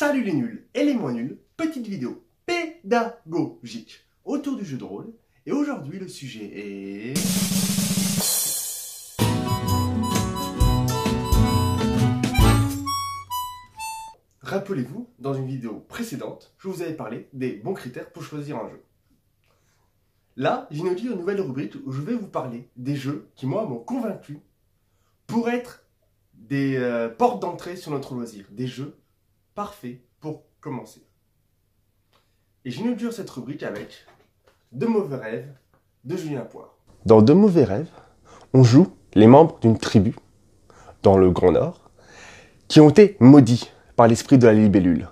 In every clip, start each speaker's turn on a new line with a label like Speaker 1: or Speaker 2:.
Speaker 1: Salut les nuls et les moins nuls, petite vidéo pédagogique autour du jeu de rôle. Et aujourd'hui le sujet est... Rappelez-vous, dans une vidéo précédente, je vous avais parlé des bons critères pour choisir un jeu. Là, j'inaudis une nouvelle rubrique où je vais vous parler des jeux qui, moi, m'ont convaincu pour être des euh, portes d'entrée sur notre loisir, des jeux parfaits pour commencer. Et j'inaugure cette rubrique avec De mauvais rêves de Julien Poire.
Speaker 2: Dans De mauvais rêves, on joue les membres d'une tribu dans le Grand Nord qui ont été maudits par l'esprit de la libellule.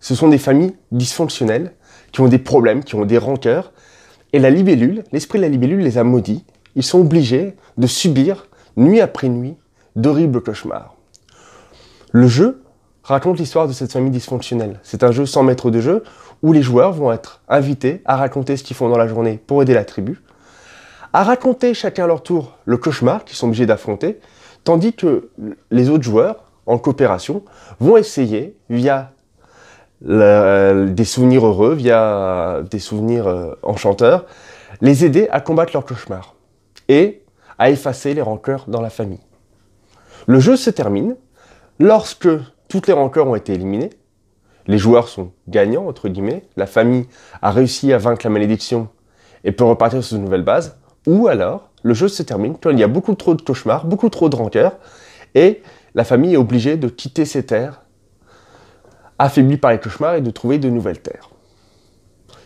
Speaker 2: Ce sont des familles dysfonctionnelles qui ont des problèmes, qui ont des rancœurs. Et la libellule, l'esprit de la libellule les a maudits. Ils sont obligés de subir, nuit après nuit, d'horribles cauchemars. Le jeu raconte l'histoire de cette famille dysfonctionnelle. C'est un jeu sans maître de jeu où les joueurs vont être invités à raconter ce qu'ils font dans la journée pour aider la tribu, à raconter chacun à leur tour le cauchemar qu'ils sont obligés d'affronter, tandis que les autres joueurs, en coopération, vont essayer, via des souvenirs heureux, via des souvenirs euh, enchanteurs, les aider à combattre leur cauchemar et à effacer les rancœurs dans la famille. Le jeu se termine lorsque toutes les rancœurs ont été éliminées, les joueurs sont gagnants, entre guillemets, la famille a réussi à vaincre la malédiction et peut repartir sur une nouvelle base, ou alors le jeu se termine quand il y a beaucoup trop de cauchemars, beaucoup trop de rancœurs, et la famille est obligée de quitter ses terres, affaiblie par les cauchemars, et de trouver de nouvelles terres.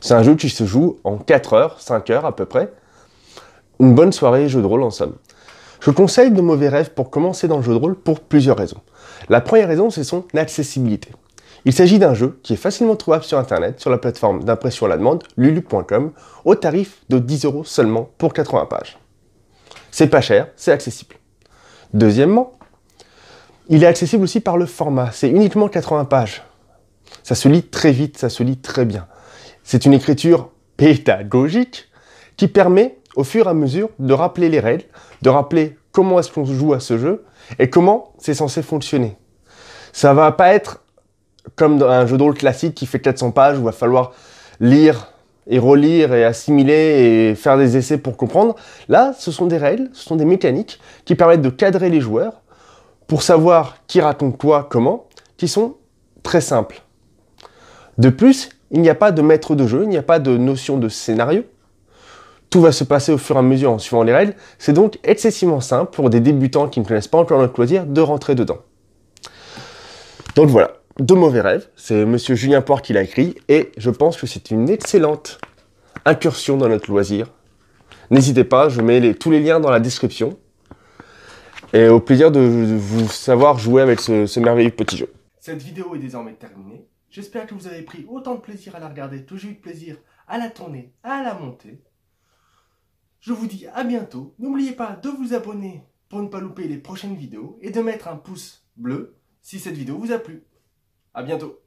Speaker 2: C'est un jeu qui se joue en 4 heures, 5 heures à peu près. Une bonne soirée jeu de rôle en somme. Je conseille de mauvais rêves pour commencer dans le jeu de rôle pour plusieurs raisons. La première raison, c'est son accessibilité. Il s'agit d'un jeu qui est facilement trouvable sur Internet, sur la plateforme d'impression à la demande, lulu.com, au tarif de 10 euros seulement pour 80 pages. C'est pas cher, c'est accessible. Deuxièmement, il est accessible aussi par le format, c'est uniquement 80 pages. Ça se lit très vite, ça se lit très bien. C'est une écriture pédagogique qui permet au fur et à mesure de rappeler les règles, de rappeler comment est-ce qu'on joue à ce jeu et comment c'est censé fonctionner. Ça va pas être comme dans un jeu de rôle classique qui fait 400 pages où il va falloir lire et relire et assimiler et faire des essais pour comprendre. Là, ce sont des règles, ce sont des mécaniques qui permettent de cadrer les joueurs pour savoir qui raconte quoi, comment, qui sont très simples. De plus, il n'y a pas de maître de jeu, il n'y a pas de notion de scénario. Tout va se passer au fur et à mesure en suivant les règles. C'est donc excessivement simple pour des débutants qui ne connaissent pas encore notre loisir de rentrer dedans. Donc voilà, De mauvais rêves, c'est monsieur Julien Port qui l'a écrit et je pense que c'est une excellente incursion dans notre loisir. N'hésitez pas, je mets tous les liens dans la description. Et au plaisir de vous savoir jouer avec ce, ce merveilleux petit jeu.
Speaker 1: Cette vidéo est désormais terminée. J'espère que vous avez pris autant de plaisir à la regarder que j'ai eu de plaisir à la tourner, à la monter. Je vous dis à bientôt. N'oubliez pas de vous abonner pour ne pas louper les prochaines vidéos et de mettre un pouce bleu si cette vidéo vous a plu. À bientôt.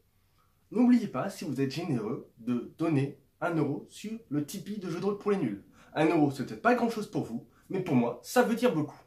Speaker 1: N'oubliez pas, si vous êtes généreux, de donner un euro sur le Tipeee de jeu de rôle pour les nuls. Un euro, c'est peut-être pas grand chose pour vous, mais pour moi, ça veut dire beaucoup.